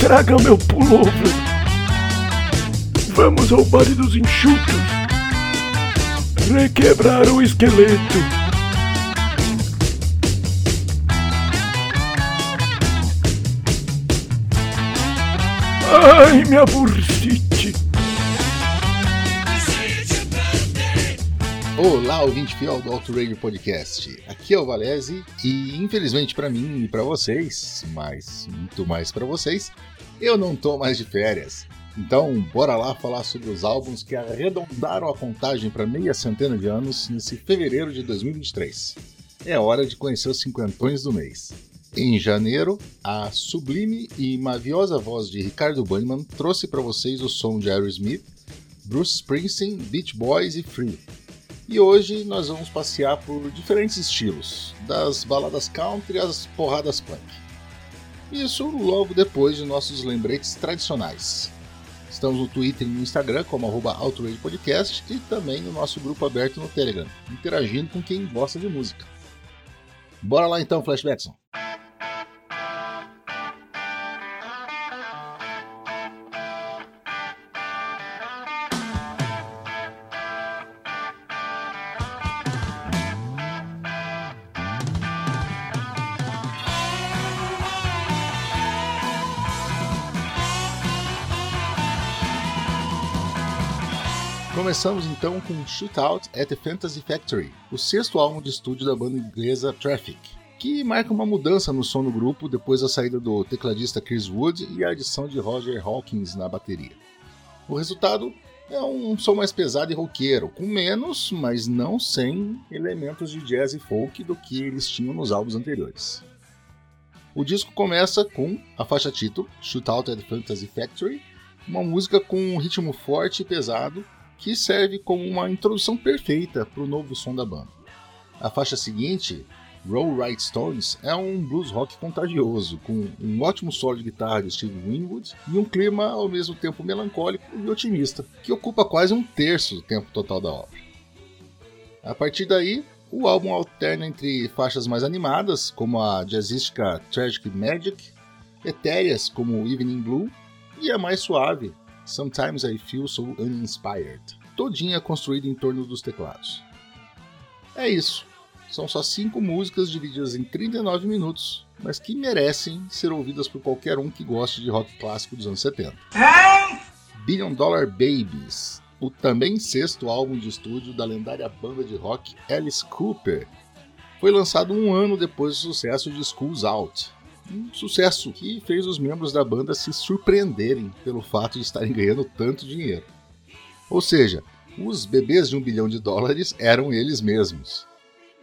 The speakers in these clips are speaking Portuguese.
Traga meu pullover. Vamos ao bar dos enxutos. Requebrar o esqueleto. Ai, minha bursite. Olá, ouvinte fiel do Auto Radio Podcast. Aqui é o Valese e, infelizmente para mim e para vocês, mas muito mais para vocês, eu não tô mais de férias. Então, bora lá falar sobre os álbuns que arredondaram a contagem para meia centena de anos nesse fevereiro de 2023. É hora de conhecer os cinquentões do mês. Em janeiro, a sublime e maviosa voz de Ricardo Banniman trouxe para vocês o som de Aerosmith, Bruce Springsteen, Beach Boys e Free. E hoje nós vamos passear por diferentes estilos, das baladas country às porradas punk. Isso logo depois de nossos lembretes tradicionais. Estamos no Twitter e no Instagram como arroba Podcast e também no nosso grupo aberto no Telegram, interagindo com quem gosta de música. Bora lá então, Flashbackson! Começamos então com Shootout at the Fantasy Factory, o sexto álbum de estúdio da banda inglesa Traffic, que marca uma mudança no som do grupo depois da saída do tecladista Chris Wood e a adição de Roger Hawkins na bateria. O resultado é um som mais pesado e roqueiro, com menos, mas não sem, elementos de jazz e folk do que eles tinham nos álbuns anteriores. O disco começa com a faixa título, Shootout at the Fantasy Factory, uma música com um ritmo forte e pesado que serve como uma introdução perfeita para o novo som da banda. A faixa seguinte, Roll Right Stones, é um blues rock contagioso, com um ótimo solo de guitarra de Steve Winwood e um clima ao mesmo tempo melancólico e otimista, que ocupa quase um terço do tempo total da obra. A partir daí, o álbum alterna entre faixas mais animadas, como a jazzística Tragic Magic, etéreas como Evening Blue, e a mais suave, Sometimes I Feel So Uninspired, todinha construída em torno dos teclados. É isso. São só cinco músicas divididas em 39 minutos, mas que merecem ser ouvidas por qualquer um que goste de rock clássico dos anos 70. Billion Dollar Babies, o também sexto álbum de estúdio da lendária banda de rock Alice Cooper, foi lançado um ano depois do sucesso de Schools Out, um sucesso que fez os membros da banda se surpreenderem pelo fato de estarem ganhando tanto dinheiro. Ou seja, os bebês de um bilhão de dólares eram eles mesmos.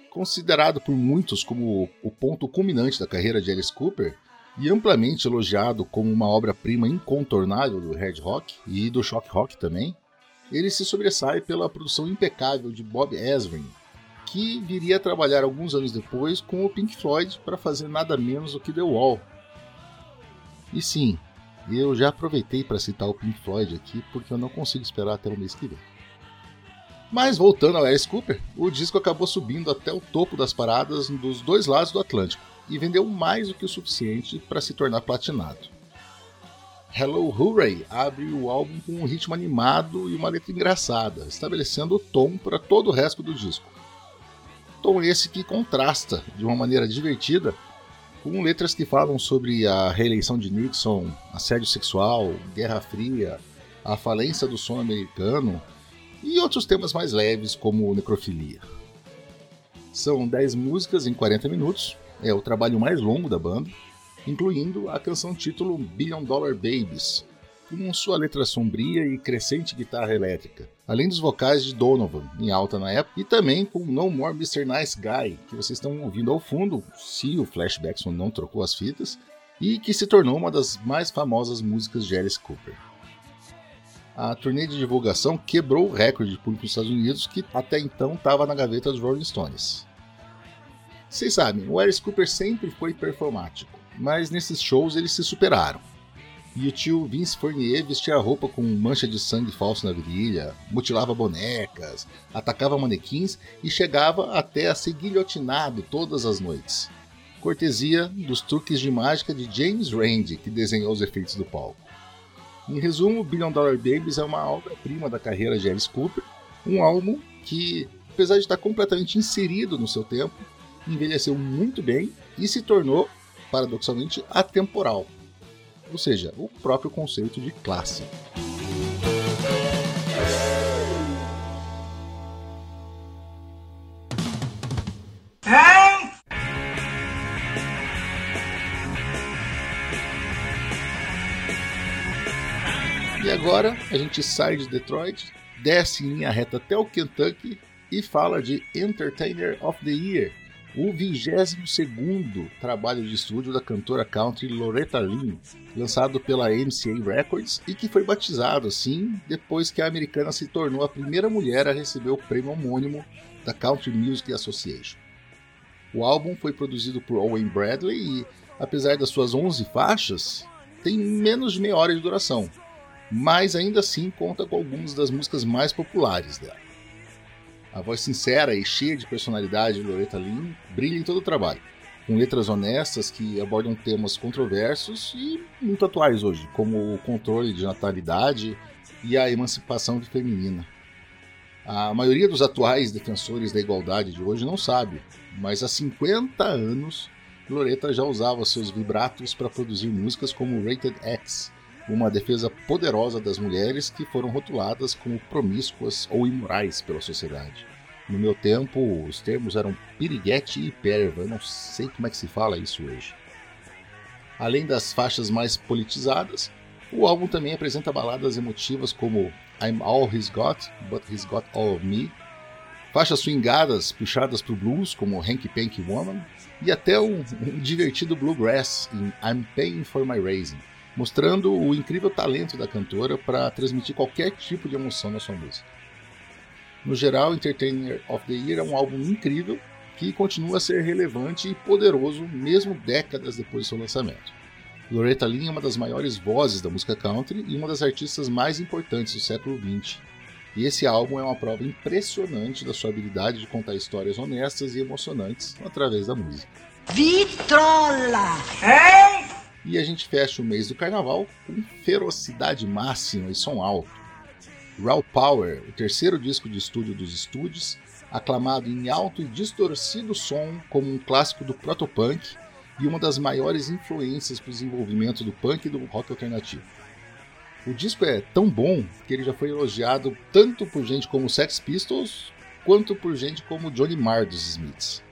Considerado por muitos como o ponto culminante da carreira de Alice Cooper, e amplamente elogiado como uma obra-prima incontornável do Red Rock e do Shock Rock também, ele se sobressai pela produção impecável de Bob Ezrin, que viria a trabalhar alguns anos depois com o Pink Floyd para fazer nada menos do que The Wall. E sim, eu já aproveitei para citar o Pink Floyd aqui porque eu não consigo esperar até o mês que vem. Mas voltando ao Alice Cooper, o disco acabou subindo até o topo das paradas dos dois lados do Atlântico e vendeu mais do que o suficiente para se tornar platinado. Hello Hooray abre o álbum com um ritmo animado e uma letra engraçada, estabelecendo o tom para todo o resto do disco. Tom esse que contrasta de uma maneira divertida com letras que falam sobre a reeleição de Nixon, assédio sexual, Guerra Fria, a falência do som americano e outros temas mais leves como necrofilia. São 10 músicas em 40 minutos, é o trabalho mais longo da banda, incluindo a canção título Billion Dollar Babies, com sua letra sombria e crescente guitarra elétrica, além dos vocais de Donovan, em alta na época, e também com No More Mr. Nice Guy, que vocês estão ouvindo ao fundo, se o Flashbackson não trocou as fitas, e que se tornou uma das mais famosas músicas de Alice Cooper. A turnê de divulgação quebrou o recorde de público nos Estados Unidos, que até então estava na gaveta dos Rolling Stones. Vocês sabem, o Alice Cooper sempre foi performático, mas nesses shows eles se superaram. E o tio Vince Fournier vestia roupa com mancha de sangue falso na virilha, mutilava bonecas, atacava manequins e chegava até a ser guilhotinado todas as noites. cortesia dos truques de mágica de James Randi, que desenhou os efeitos do palco. Em resumo, Billion Dollar Babies é uma obra-prima da carreira de Alice Cooper, um álbum que, apesar de estar completamente inserido no seu tempo, envelheceu muito bem e se tornou, paradoxalmente, atemporal. Ou seja, o próprio conceito de classe. E agora a gente sai de Detroit, desce em linha reta até o Kentucky e fala de Entertainer of the Year, o 22 trabalho de estúdio da cantora country Loretta Lynn, lançado pela MCA Records e que foi batizado assim depois que a americana se tornou a primeira mulher a receber o prêmio homônimo da Country Music Association. O álbum foi produzido por Owen Bradley e, apesar das suas 11 faixas, tem menos de meia hora de duração, mas ainda assim conta com algumas das músicas mais populares dela. A voz sincera e cheia de personalidade de Loretta Lynn brilha em todo o trabalho, com letras honestas que abordam temas controversos e muito atuais hoje, como o controle de natalidade e a emancipação feminina. A maioria dos atuais defensores da igualdade de hoje não sabe, mas há 50 anos Loretta já usava seus vibratos para produzir músicas como Rated X, uma defesa poderosa das mulheres que foram rotuladas como promíscuas ou imorais pela sociedade. No meu tempo, os termos eram piriguete e perva, eu não sei como é que se fala isso hoje. Além das faixas mais politizadas, o álbum também apresenta baladas emotivas como I'm All He's Got, But He's Got All of Me, faixas swingadas puxadas para o blues como Hanky Panky Woman e até um, um divertido bluegrass em I'm Paying for My Raising mostrando o incrível talento da cantora para transmitir qualquer tipo de emoção na sua música. No geral, Entertainer of the Year é um álbum incrível que continua a ser relevante e poderoso mesmo décadas depois do seu lançamento. Loretta Lynn é uma das maiores vozes da música country e uma das artistas mais importantes do século XX. E esse álbum é uma prova impressionante da sua habilidade de contar histórias honestas e emocionantes através da música. Vitrola! Hein? E a gente fecha o mês do carnaval com ferocidade máxima e som alto. Raw Power, o terceiro disco de estúdio dos estúdios, aclamado em alto e distorcido som como um clássico do protopunk e uma das maiores influências para o desenvolvimento do punk e do rock alternativo. O disco é tão bom que ele já foi elogiado tanto por gente como Sex Pistols quanto por gente como Johnny Marr dos Smiths.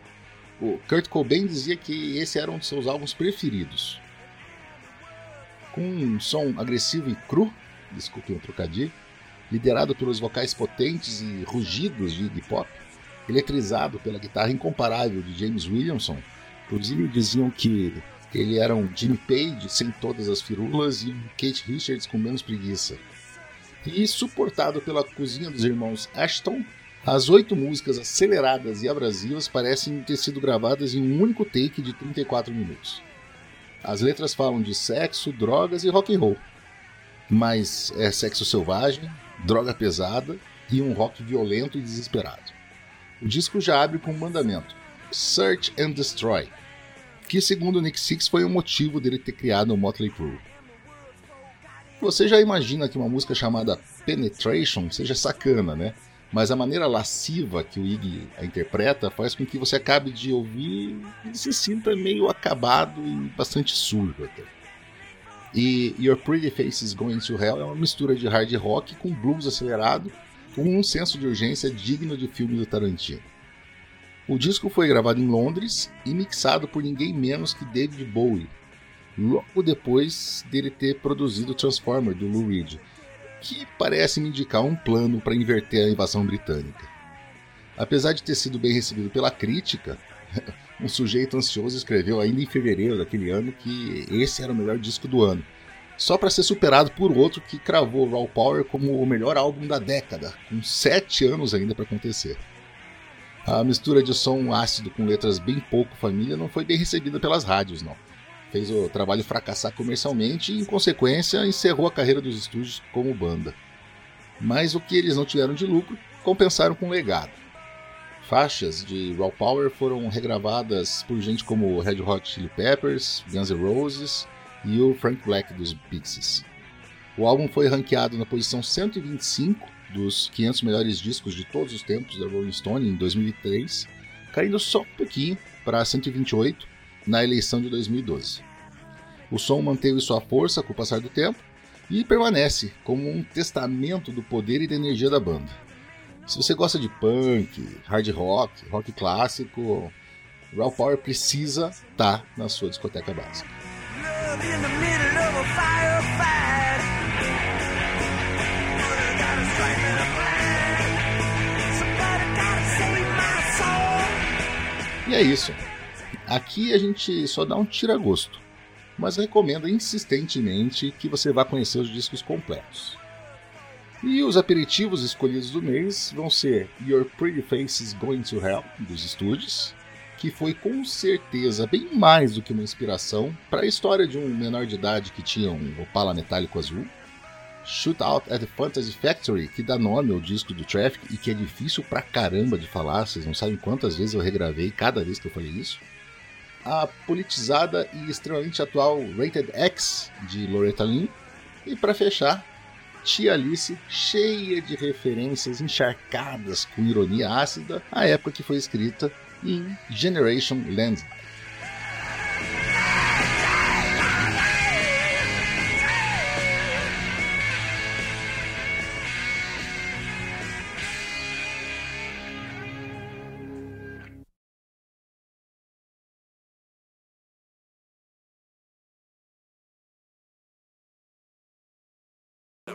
O Kurt Cobain dizia que esse era um de seus álbuns preferidos com um som agressivo e cru, desculpe o trocadilho, liderado pelos vocais potentes e rugidos de hip hop, eletrizado pela guitarra incomparável de James Williamson. Inclusive diziam que ele era um Jimmy Page sem todas as firulas e um Kate Richards com menos preguiça. E suportado pela cozinha dos irmãos Ashton, as oito músicas aceleradas e abrasivas parecem ter sido gravadas em um único take de 34 minutos. As letras falam de sexo, drogas e rock and roll. Mas é sexo selvagem, droga pesada e um rock violento e desesperado. O disco já abre com um mandamento: Search and Destroy, que segundo Nick Six foi o motivo dele ter criado o Motley Crue. Você já imagina que uma música chamada Penetration seja sacana, né? Mas a maneira lasciva que o Iggy a interpreta faz com que você acabe de ouvir e se sinta meio acabado e bastante sujo até. E Your Pretty Faces Going to Hell é uma mistura de hard rock com blues acelerado, com um senso de urgência digno de filme do Tarantino. O disco foi gravado em Londres e mixado por ninguém menos que David Bowie, logo depois dele ter produzido Transformer do Lou Reed, que parece me indicar um plano para inverter a invasão britânica. Apesar de ter sido bem recebido pela crítica, um sujeito ansioso escreveu ainda em fevereiro daquele ano que esse era o melhor disco do ano, só para ser superado por outro que cravou Raw Power como o melhor álbum da década, com sete anos ainda para acontecer. A mistura de som ácido com letras bem pouco família não foi bem recebida pelas rádios, não fez o trabalho fracassar comercialmente e, em consequência, encerrou a carreira dos estúdios como banda. Mas o que eles não tiveram de lucro, compensaram com legado. faixas de Raw Power foram regravadas por gente como Red Hot Chili Peppers, Guns N' Roses e o Frank Black dos Pixies. O álbum foi ranqueado na posição 125 dos 500 melhores discos de todos os tempos da Rolling Stone em 2003, caindo só um pouquinho para 128 na eleição de 2012. O som manteve sua força com o passar do tempo e permanece como um testamento do poder e da energia da banda. Se você gosta de punk, hard rock, rock clássico, Raw Power precisa estar tá na sua discoteca básica. E é isso. Aqui a gente só dá um tira-gosto, mas recomendo insistentemente que você vá conhecer os discos completos. E os aperitivos escolhidos do mês vão ser Your Pretty Faces Going to Hell, dos estúdios, que foi com certeza bem mais do que uma inspiração para a história de um menor de idade que tinha um Opala metálico azul. Shootout at the Fantasy Factory, que dá nome ao disco do Traffic e que é difícil pra caramba de falar, vocês não sabem quantas vezes eu regravei cada vez que eu falei isso. A politizada e extremamente atual Rated X de Loretta Lynn. E para fechar, Tia Alice, cheia de referências encharcadas com ironia ácida, à época que foi escrita em Generation Land.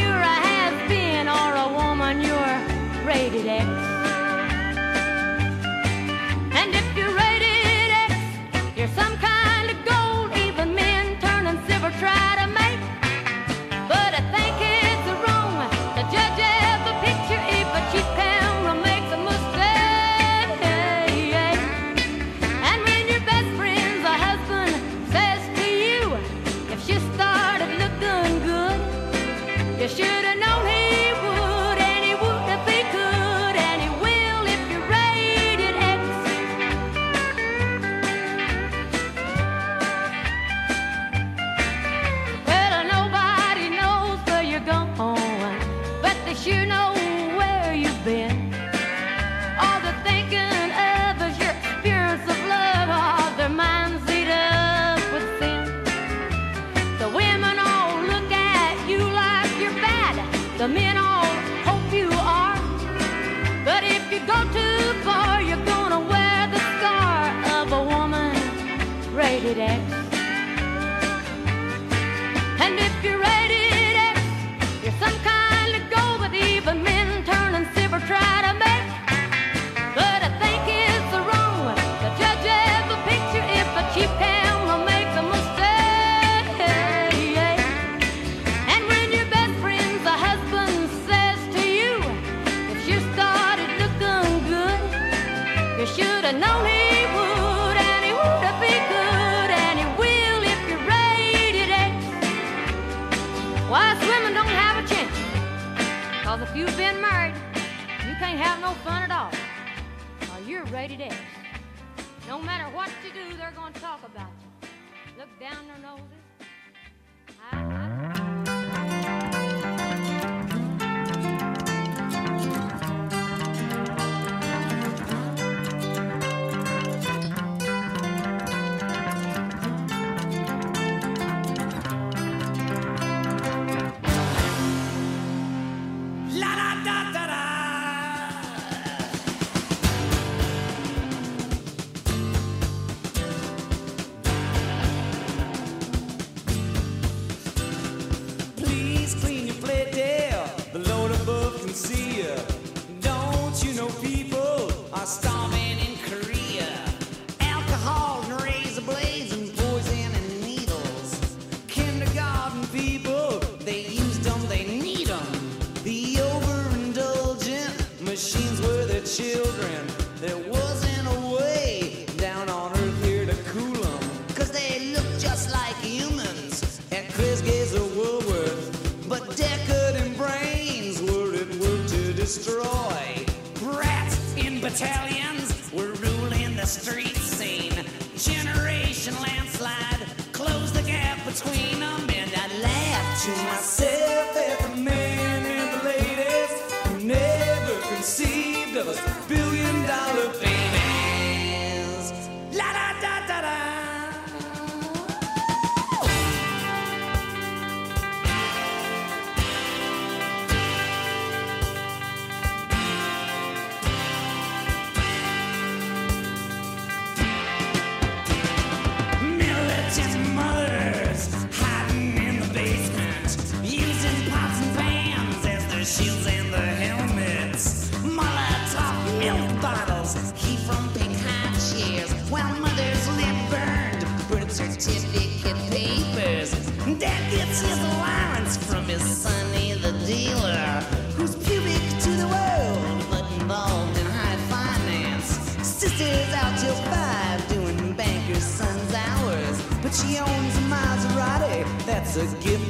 you're a has-been or a woman, you're rated X. the men all hope you are. But if you go too far, you're gonna wear the scar of a woman rated X. rated X. No matter what you do, they're going to talk about you. Look down their noses. between It's a gift